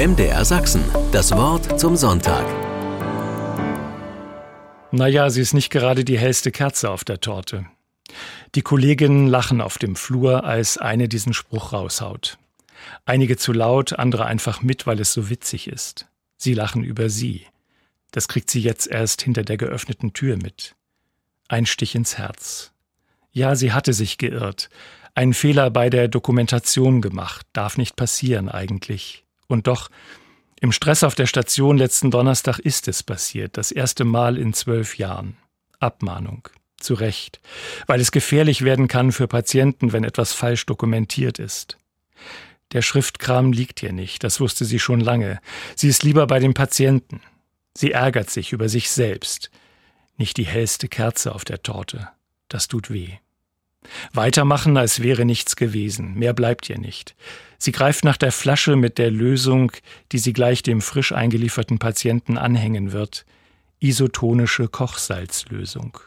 MDR Sachsen, das Wort zum Sonntag. Naja, sie ist nicht gerade die hellste Kerze auf der Torte. Die Kolleginnen lachen auf dem Flur, als eine diesen Spruch raushaut. Einige zu laut, andere einfach mit, weil es so witzig ist. Sie lachen über sie. Das kriegt sie jetzt erst hinter der geöffneten Tür mit. Ein Stich ins Herz. Ja, sie hatte sich geirrt. Einen Fehler bei der Dokumentation gemacht. Darf nicht passieren eigentlich. Und doch, im Stress auf der Station letzten Donnerstag ist es passiert, das erste Mal in zwölf Jahren. Abmahnung. Zu Recht, weil es gefährlich werden kann für Patienten, wenn etwas falsch dokumentiert ist. Der Schriftkram liegt ihr nicht, das wusste sie schon lange. Sie ist lieber bei den Patienten. Sie ärgert sich über sich selbst. Nicht die hellste Kerze auf der Torte. Das tut weh. Weitermachen, als wäre nichts gewesen. Mehr bleibt ihr nicht. Sie greift nach der Flasche mit der Lösung, die sie gleich dem frisch eingelieferten Patienten anhängen wird. Isotonische Kochsalzlösung.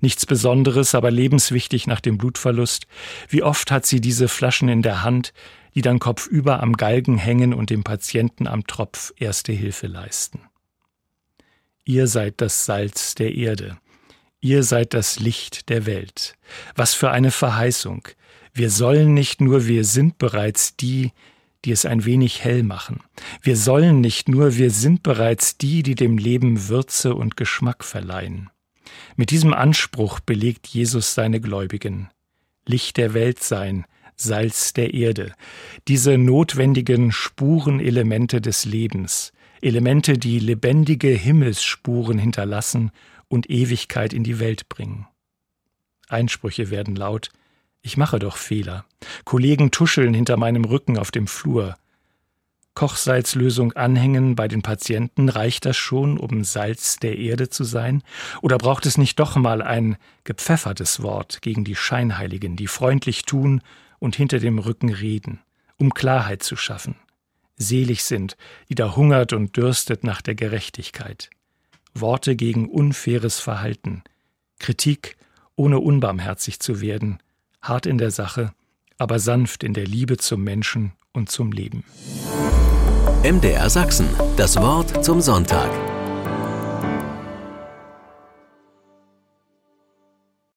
Nichts Besonderes, aber lebenswichtig nach dem Blutverlust. Wie oft hat sie diese Flaschen in der Hand, die dann kopfüber am Galgen hängen und dem Patienten am Tropf erste Hilfe leisten. Ihr seid das Salz der Erde. Ihr seid das Licht der Welt. Was für eine Verheißung. Wir sollen nicht nur, wir sind bereits die, die es ein wenig hell machen. Wir sollen nicht nur, wir sind bereits die, die dem Leben Würze und Geschmack verleihen. Mit diesem Anspruch belegt Jesus seine Gläubigen. Licht der Welt sein, Salz der Erde, diese notwendigen Spurenelemente des Lebens, Elemente, die lebendige Himmelsspuren hinterlassen und Ewigkeit in die Welt bringen. Einsprüche werden laut, ich mache doch Fehler. Kollegen tuscheln hinter meinem Rücken auf dem Flur. Kochsalzlösung anhängen bei den Patienten, reicht das schon, um Salz der Erde zu sein? Oder braucht es nicht doch mal ein gepfeffertes Wort gegen die Scheinheiligen, die freundlich tun und hinter dem Rücken reden, um Klarheit zu schaffen? Selig sind, die da hungert und dürstet nach der Gerechtigkeit. Worte gegen unfaires Verhalten, Kritik, ohne unbarmherzig zu werden, hart in der Sache, aber sanft in der Liebe zum Menschen und zum Leben. MDR Sachsen, das Wort zum Sonntag.